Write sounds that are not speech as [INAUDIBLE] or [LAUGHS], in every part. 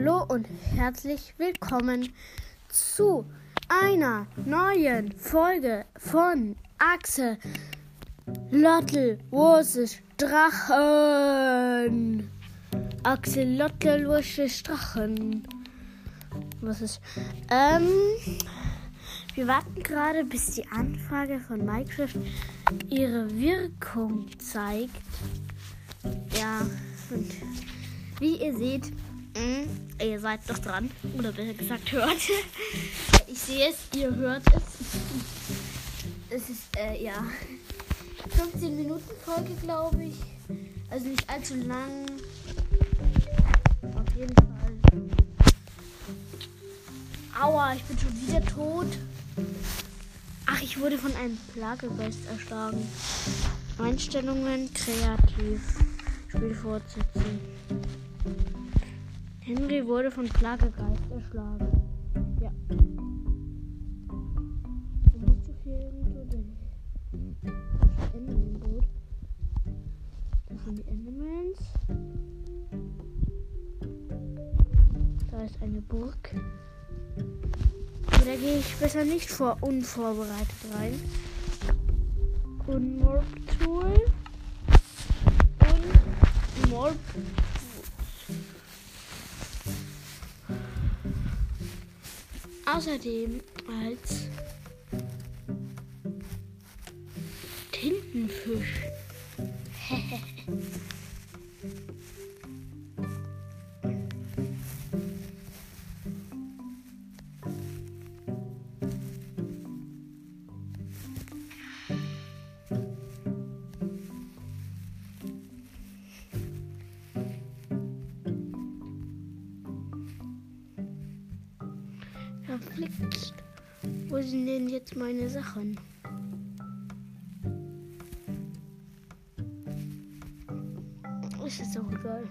Hallo und herzlich willkommen zu einer neuen Folge von Axel Lottel Wurses Drachen. Axel Lottel Wurses Drachen. Was ist? Ähm, wir warten gerade, bis die Anfrage von Minecraft ihre Wirkung zeigt. Ja, und wie ihr seht, mh, ihr seid doch dran. Oder besser gesagt, hört. [LAUGHS] Ich sehe es, ihr hört es. Es ist, äh, ja. 15 Minuten Folge, glaube ich. Also nicht allzu lang. Auf jeden Fall. Aua, ich bin schon wieder tot. Ach, ich wurde von einem Plagegeist erschlagen. Einstellungen kreativ. Spiel fortsetzen. Henry wurde von Plagegeist erschlagen. Ja. Nicht zu viel irgendwo drin. Enderman-Boot. Das sind die Endermans. Da ist eine Burg. Da gehe ich besser nicht vor unvorbereitet rein. Und Morb Tool. Und Morb. Außerdem als Tintenfisch. Sind denn jetzt meine Sachen? Ist jetzt auch egal.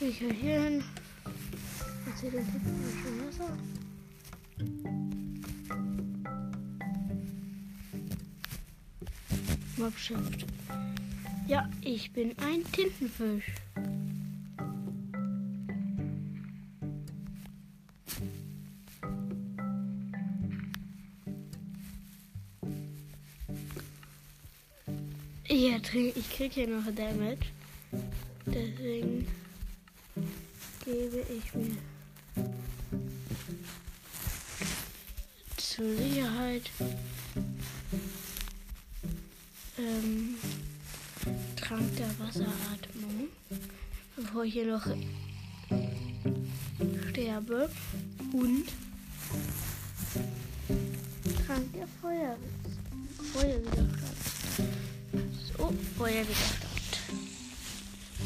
Ich höre hier hin. Was sieht denn hinten schon Wasser? Mobshift. Ja, ich bin ein Tintenfisch. Ja, ich krieg hier noch Damage. Deswegen gebe ich mir zur Sicherheit ähm, Trank der Wasseratmung, bevor ich hier noch sterbe. Und Trank der Feuer Feuerwiderstand. So, Feuerwiderstand.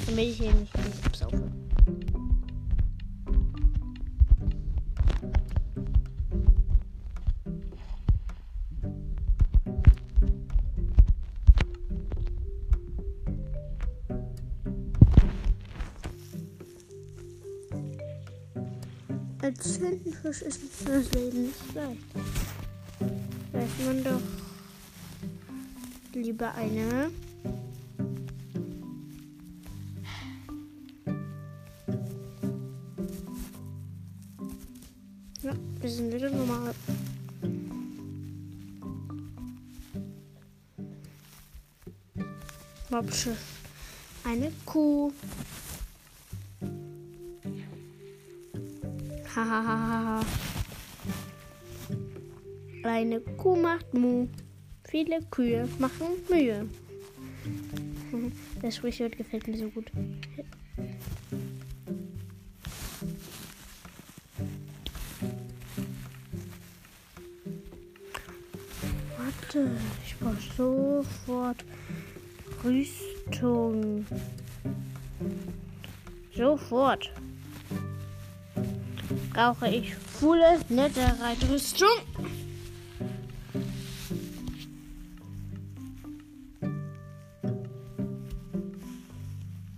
Damit ich hier nicht alles absaufe. Als Tintenfisch ist das Leben nicht leicht. Weiß man doch lieber eine Ja, wir sind wieder normal. Mopsche. Eine Kuh. Hahaha. Eine Kuh macht Mu. Viele Kühe machen Mühe. [LAUGHS] Das Sprichwort gefällt mir so gut. Warte, ich brauche sofort Rüstung. Sofort brauche ich volle Netherite-Rüstung.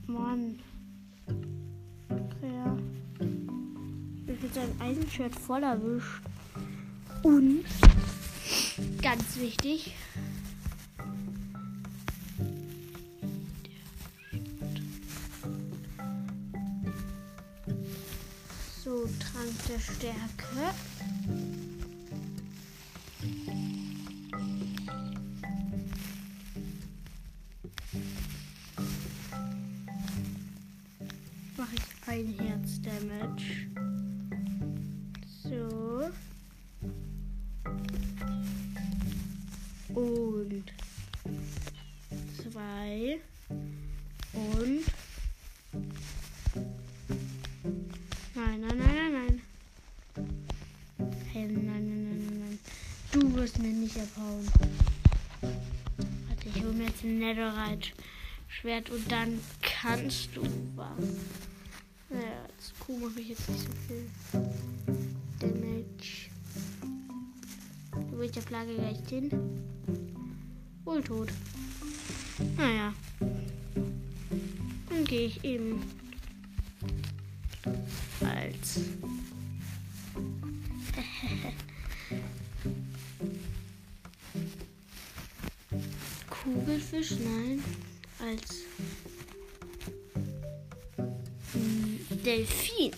Mann. Ja. Ich habe sein Eisenshirt voll erwischt. Und ganz wichtig. der Stärke. Mache ich ein Herz Damage. So. Und zwei. Und Nein, nein, nein, nein, nein. Hey, nein, nein, nein, nein, nein. Du wirst mir nicht abhauen. Warte, ich hole mir jetzt ein Netherite Schwert und dann kannst du was. Naja, als Kuh mache ich jetzt nicht so viel Damage. Du willst der Plage gleich hin. Wohl tot. Naja. Dann gehe ich eben als [LAUGHS] Kugelfisch, nein, als Delfin.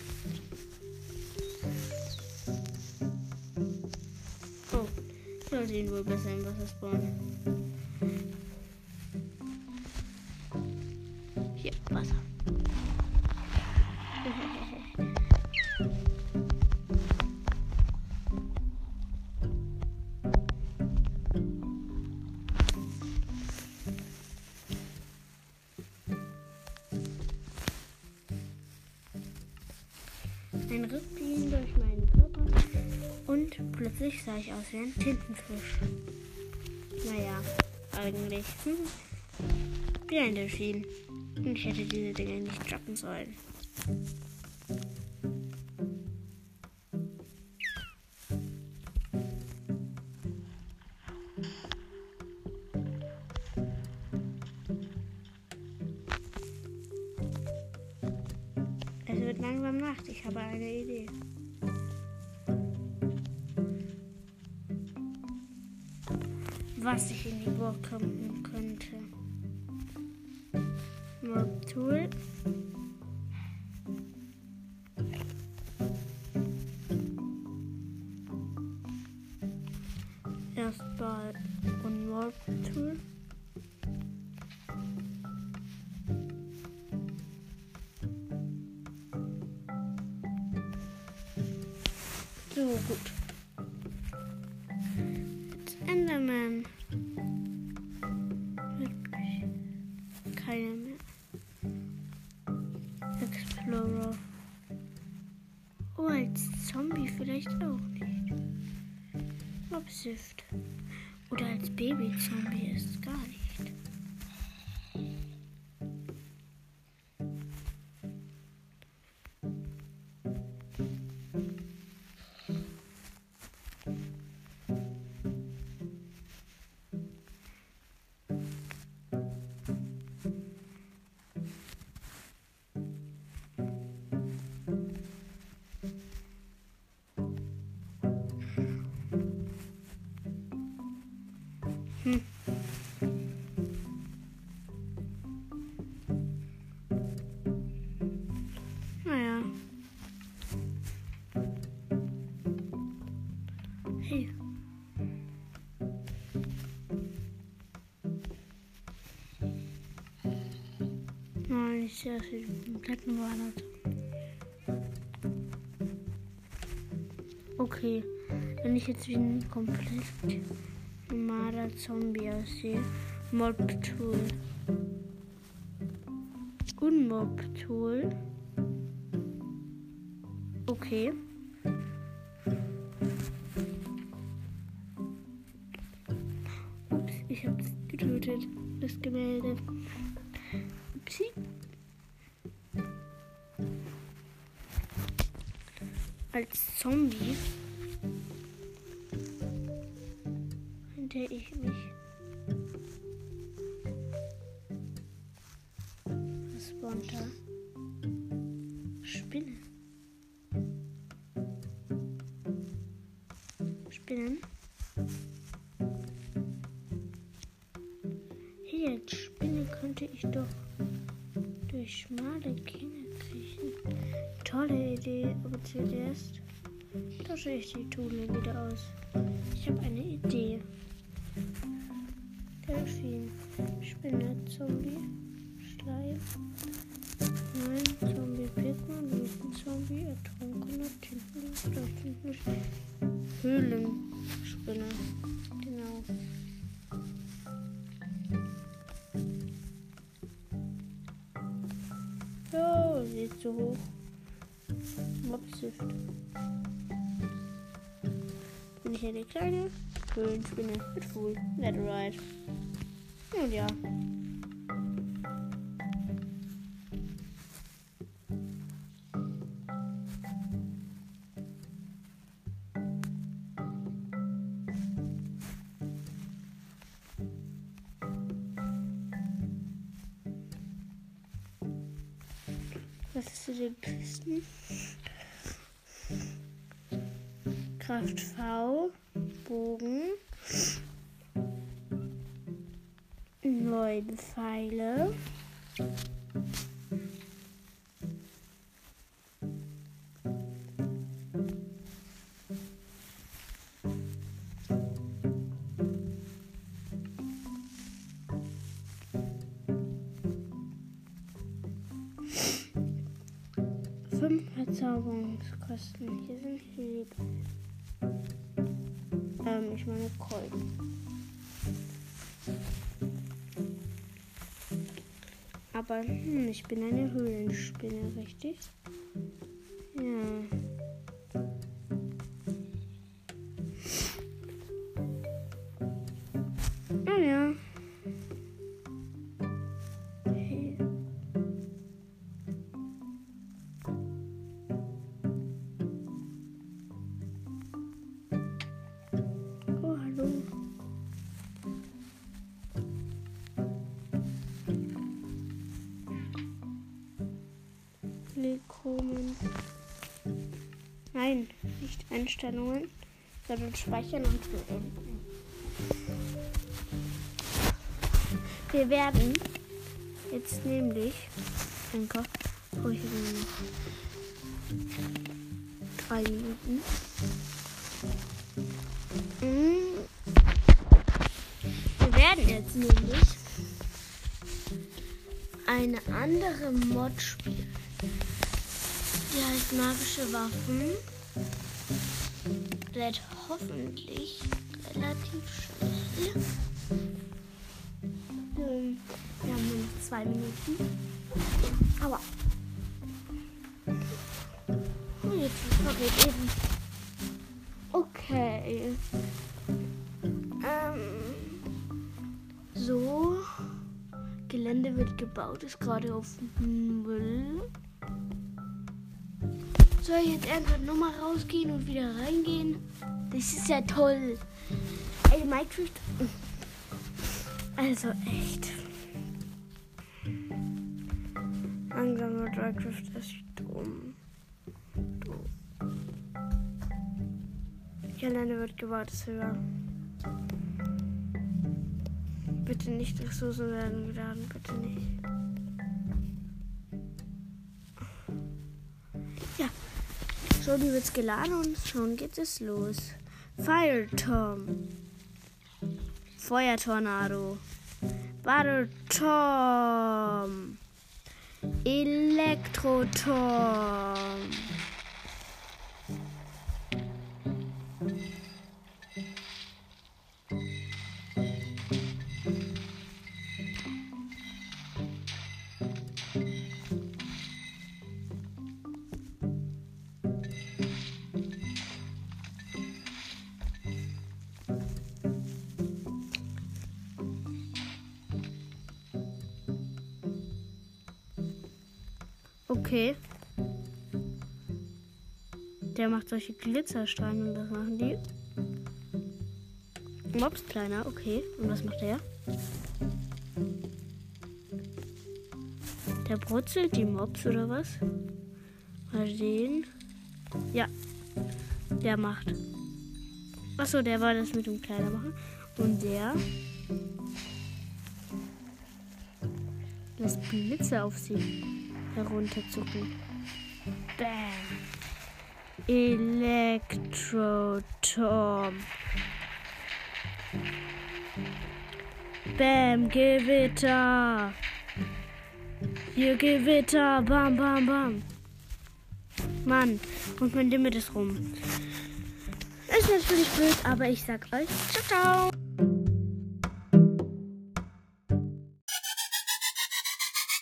Sollte ihn wohl besser im Wasser spawnen. Hier, Wasser. Ein Riss durch und plötzlich sah ich aus wie ein Tintenfisch. Naja, eigentlich hm, wie ein Delfin. Und ich hätte diese Dinge nicht droppen sollen. Es wird langsam Nacht. Ich habe eine Idee. Was ich in die Burg kommen könnte. Mob Tool. Erstmal ein Mob Tool. So, gut. Obsift. Oder als Baby-Zombie ist gar nicht. Ich sie komplett wandert. Okay, wenn ich jetzt wie ein komplett normaler Zombie aussehe. Mob Tool. Unmob Tool. Okay. Ups, ich hab's getötet. Das Gemälde. Als Zombie könnte ich mich. Was spawnt da? Spinnen. Spinnen. Hier, als Spinne könnte ich doch durch schmale Gänge aber zuerst tausche ich die Tule wieder aus. Ich habe eine Idee. Delfin, Spinne, Zombie, Schleim. Nein, Zombie, Pigman, Wüstenzombie, Ertrunkener, Tintenlicht, Höhlenspinne. Genau. Ja, sie ist zu hoch. Mobsift. Bin ich eine kleine Höhlenspinne mit Full Netherite. Und ja. Kraft V, Bogen, neun Pfeile. Fünf Verzauberungskosten. Hier sind Hieb. Ähm, ich meine Kolben. Aber hm, ich bin eine Höhlenspinne, richtig? Ja. Willkommen. Nein, nicht Einstellungen, sondern speichern und beenden. Wir werden jetzt nämlich, ich nur noch drei Minuten. Wir werden jetzt nämlich eine andere Mod spielen. Die heißt magische Waffen. Wird hoffentlich relativ schnell. Ähm, Wir haben nur noch zwei Minuten. Aber. Oh, jetzt vergeht eben. Okay. Ähm. So. Gelände wird gebaut, ist gerade auf Müll. Soll ich jetzt einfach nochmal rausgehen und wieder reingehen? Das ist ja toll. Ey, Minecraft. Also echt. Langsamer Minecraft ist dumm. Dumm. Gelände wird gebaut, ist höher. Bitte nicht Ressourcen werden geladen, bitte nicht. Schon wird's geladen und schon geht es los. Fire Tom. Feuertornado. Battle Tom. Elektro Tom. Okay. Der macht solche Glitzerstrahlen und was machen die? Mobs kleiner, okay. Und was macht der? Der brutzelt die Mobs oder was? Mal sehen. Ja. Der macht. Achso, der war das mit dem kleiner machen. Und der lässt Blitze auf sie herunterzucken. Bam. Elektroturm. Bam, Gewitter. Hier Gewitter. Bam, bam, bam. Mann, und mein Limit ist rum. Ist natürlich blöd, aber ich sag euch ciao, ciao.